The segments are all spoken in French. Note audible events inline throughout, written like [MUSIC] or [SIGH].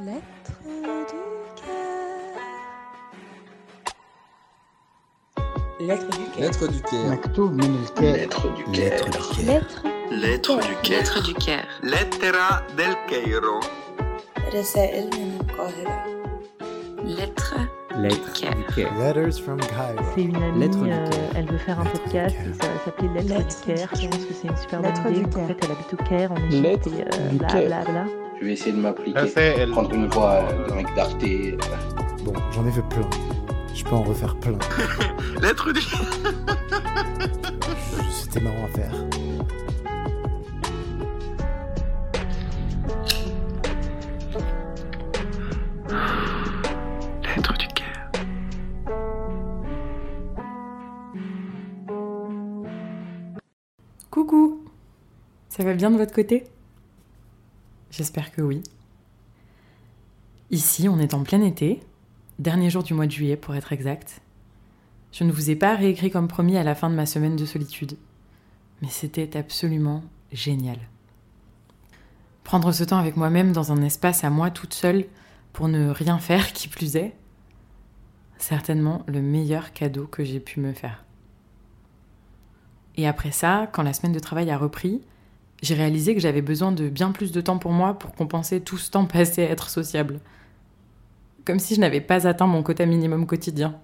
Lettre du cœur. Lettre du cœur. Lettre du cœur. مكتوب من الكاتب Lettre du Lettre cœur. du cœur. Lettre Lettre du cœur. lettre du cœur. Lettera del Cairo. رسائل من القاهرة. Lettre Lettre du cœur. du cœur. Letters from Cairo. C'est une amie, Lettre du euh, cœur. elle veut faire un Lettre du podcast cœur. et ça va s'appeler Lettre, Lettre du du Caire. Je pense que c'est une super bonne Lettre idée. du En Caire. fait, elle habite au Caire, en Égypte, Lettre et euh, du bla Caire. bla bla. Je vais essayer de m'appliquer. Elle... Prendre une voix de mec d'Arte. Euh. Bon, j'en ai fait plein. Je peux en refaire plein. [LAUGHS] L'être dit [LAUGHS] C'était marrant à faire. Lettre du cœur. Coucou. Ça va bien de votre côté? J'espère que oui. Ici, on est en plein été, dernier jour du mois de juillet pour être exact. Je ne vous ai pas réécrit comme promis à la fin de ma semaine de solitude, mais c'était absolument génial. Prendre ce temps avec moi-même dans un espace à moi toute seule pour ne rien faire [LAUGHS] qui plus est, certainement le meilleur cadeau que j'ai pu me faire. Et après ça, quand la semaine de travail a repris, j'ai réalisé que j'avais besoin de bien plus de temps pour moi pour compenser tout ce temps passé à être sociable. Comme si je n'avais pas atteint mon quota minimum quotidien.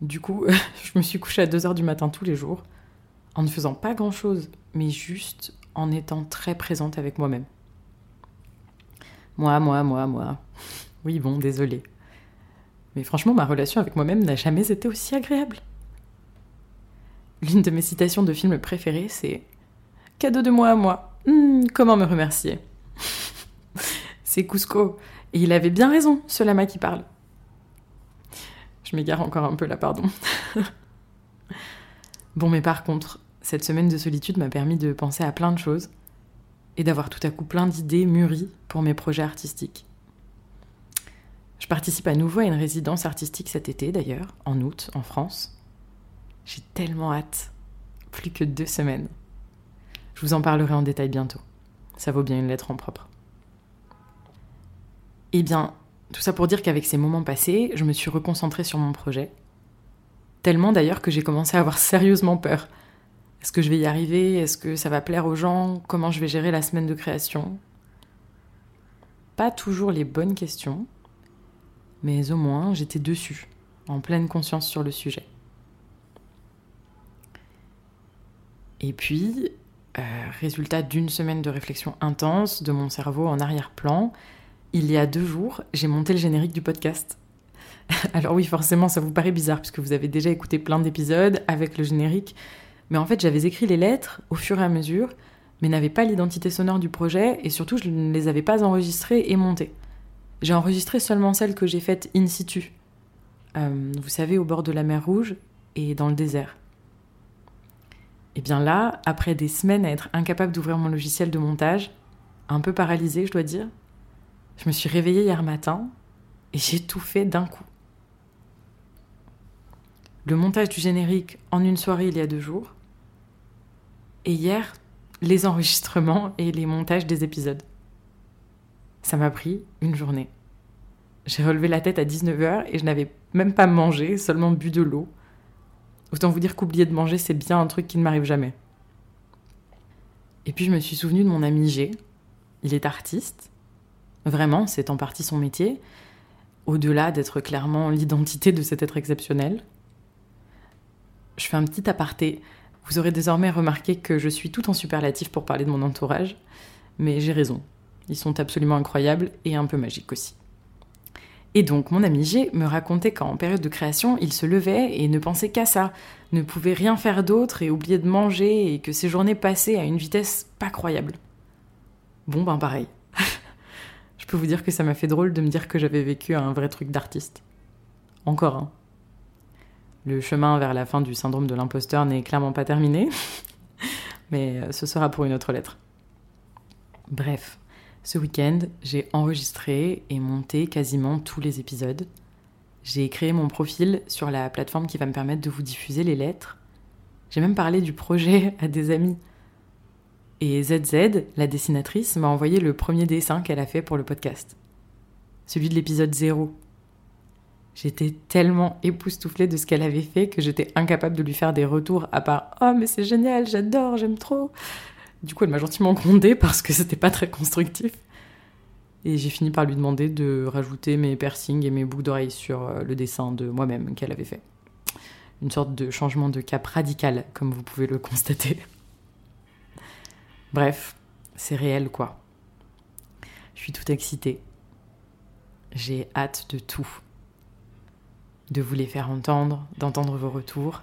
Du coup, [LAUGHS] je me suis couchée à 2h du matin tous les jours, en ne faisant pas grand-chose, mais juste en étant très présente avec moi-même. Moi, moi, moi, moi. [LAUGHS] Oui, bon, désolé. Mais franchement, ma relation avec moi-même n'a jamais été aussi agréable. L'une de mes citations de film préférées, c'est Cadeau de moi à moi. Hmm, comment me remercier? [LAUGHS] C'est Cusco. Et il avait bien raison, ce lama qui parle. Je m'égare encore un peu là, pardon. [LAUGHS] bon, mais par contre, cette semaine de solitude m'a permis de penser à plein de choses et d'avoir tout à coup plein d'idées mûries pour mes projets artistiques. Je participe à nouveau à une résidence artistique cet été, d'ailleurs, en août, en France. J'ai tellement hâte. Plus que deux semaines. Je vous en parlerai en détail bientôt. Ça vaut bien une lettre en propre. Eh bien, tout ça pour dire qu'avec ces moments passés, je me suis reconcentrée sur mon projet. Tellement d'ailleurs que j'ai commencé à avoir sérieusement peur. Est-ce que je vais y arriver? Est-ce que ça va plaire aux gens? Comment je vais gérer la semaine de création? Pas toujours les bonnes questions, mais au moins j'étais dessus, en pleine conscience sur le sujet. Et puis, euh, résultat d'une semaine de réflexion intense de mon cerveau en arrière-plan, il y a deux jours, j'ai monté le générique du podcast. [LAUGHS] Alors oui, forcément, ça vous paraît bizarre puisque vous avez déjà écouté plein d'épisodes avec le générique, mais en fait, j'avais écrit les lettres au fur et à mesure, mais n'avais pas l'identité sonore du projet et surtout, je ne les avais pas enregistrées et montées. J'ai enregistré seulement celles que j'ai faites in situ. Euh, vous savez, au bord de la mer Rouge et dans le désert. Et bien là, après des semaines à être incapable d'ouvrir mon logiciel de montage, un peu paralysée, je dois dire, je me suis réveillée hier matin et j'ai tout fait d'un coup. Le montage du générique en une soirée il y a deux jours. Et hier, les [LAUGHS] enregistrements et les montages des épisodes. Ça m'a pris une journée. J'ai relevé la tête à 19h et je n'avais même pas mangé, seulement bu de l'eau. Autant vous dire qu'oublier de manger, c'est bien un truc qui ne m'arrive jamais. Et puis je me suis souvenu de mon ami G. Il est artiste. Vraiment, c'est en partie son métier. Au-delà d'être clairement l'identité de cet être exceptionnel. Je fais un petit aparté. Vous aurez désormais remarqué que je suis tout en superlatif pour parler de mon entourage. Mais j'ai raison. Ils sont absolument incroyables et un peu magiques aussi. Et donc, mon ami G me racontait qu'en période de création, il se levait et ne pensait qu'à ça, ne pouvait rien faire d'autre et oubliait de manger et que ses journées passaient à une vitesse pas croyable. Bon, ben pareil. [LAUGHS] Je peux vous dire que ça m'a fait drôle de me dire que j'avais vécu un vrai truc d'artiste. Encore un. Le chemin vers la fin du syndrome de l'imposteur n'est clairement pas terminé, [LAUGHS] mais ce sera pour une autre lettre. Bref, ce week-end, j'ai enregistré et monté quasiment tous les épisodes. J'ai créé mon profil sur la plateforme qui va me permettre de vous diffuser les lettres. J'ai même parlé du projet [LAUGHS] à des amis. Et ZZ, la dessinatrice, m'a envoyé le premier dessin qu'elle a fait pour le podcast. Celui de l'épisode 0. J'étais tellement époustouflée de ce qu'elle avait fait que j'étais incapable de lui faire des retours à part Oh, mais c'est génial, j'adore, j'aime trop. Du coup, elle m'a gentiment grondé [LAUGHS] parce que c'était pas très constructif. Et j'ai fini par lui demander de rajouter mes piercings et mes boucles d'oreilles sur euh, le dessin de moi-même qu'elle avait fait. Une sorte de changement de cap radical, comme vous pouvez le [LAUGHS] constater. Bref, c'est réel quoi. Je suis toute excitée. J'ai hâte de tout. De vous les faire entendre, d'entendre vos retours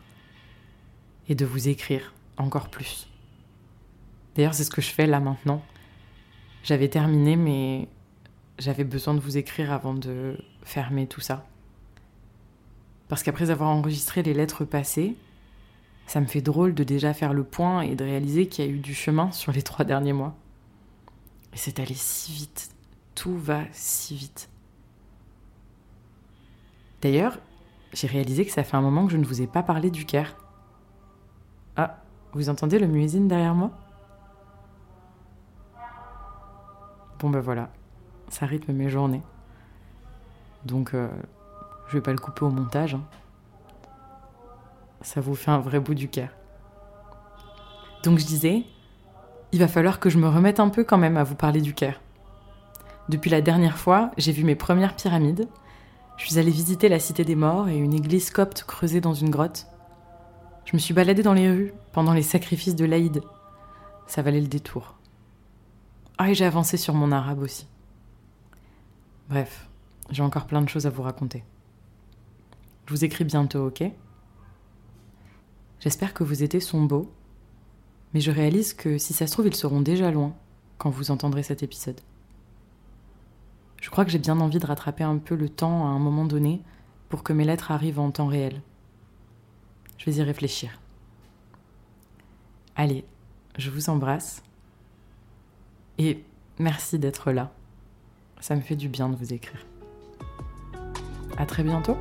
et de vous écrire encore plus. D'ailleurs, c'est ce que je fais là maintenant. J'avais terminé, mais j'avais besoin de vous écrire avant de fermer tout ça. Parce qu'après avoir enregistré les lettres passées, ça me fait drôle de déjà faire le point et de réaliser qu'il y a eu du chemin sur les trois derniers mois. Et c'est allé si vite. Tout va si vite. D'ailleurs, j'ai réalisé que ça fait un moment que je ne vous ai pas parlé du Caire. Ah, vous entendez le muezzin derrière moi? Bon ben voilà, ça rythme mes journées. Donc euh, je vais pas le couper au montage. hein. Ça vous fait un vrai bout du Caire. Donc je disais, il va falloir que je me remette un peu quand même à vous parler du Caire. Depuis la dernière fois, j'ai vu mes premières pyramides. Je suis allée visiter la cité des morts et une église copte creusée dans une grotte. Je me suis baladée dans les rues pendant les sacrifices de l'Aïd. Ça valait le détour. Ah, et j'ai avancé sur mon arabe aussi. Bref, j'ai encore plein de choses à vous raconter. Je vous écris bientôt, ok? J'espère que vos étés sont beaux, mais je réalise que si ça se trouve, ils seront déjà loin quand vous entendrez cet épisode. Je crois que j'ai bien envie de rattraper un peu le temps à un moment donné pour que mes lettres arrivent en temps réel. Je vais y réfléchir. Allez, je vous embrasse. Et merci d'être là. Ça me fait du bien de vous écrire. À très bientôt.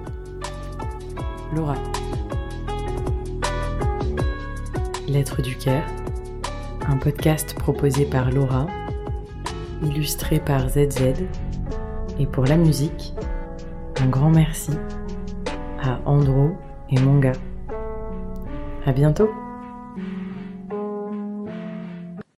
Laura. Lettres du Caire, un podcast proposé par Laura, illustré par ZZ, et pour la musique, un grand merci à Andro et Monga. À bientôt!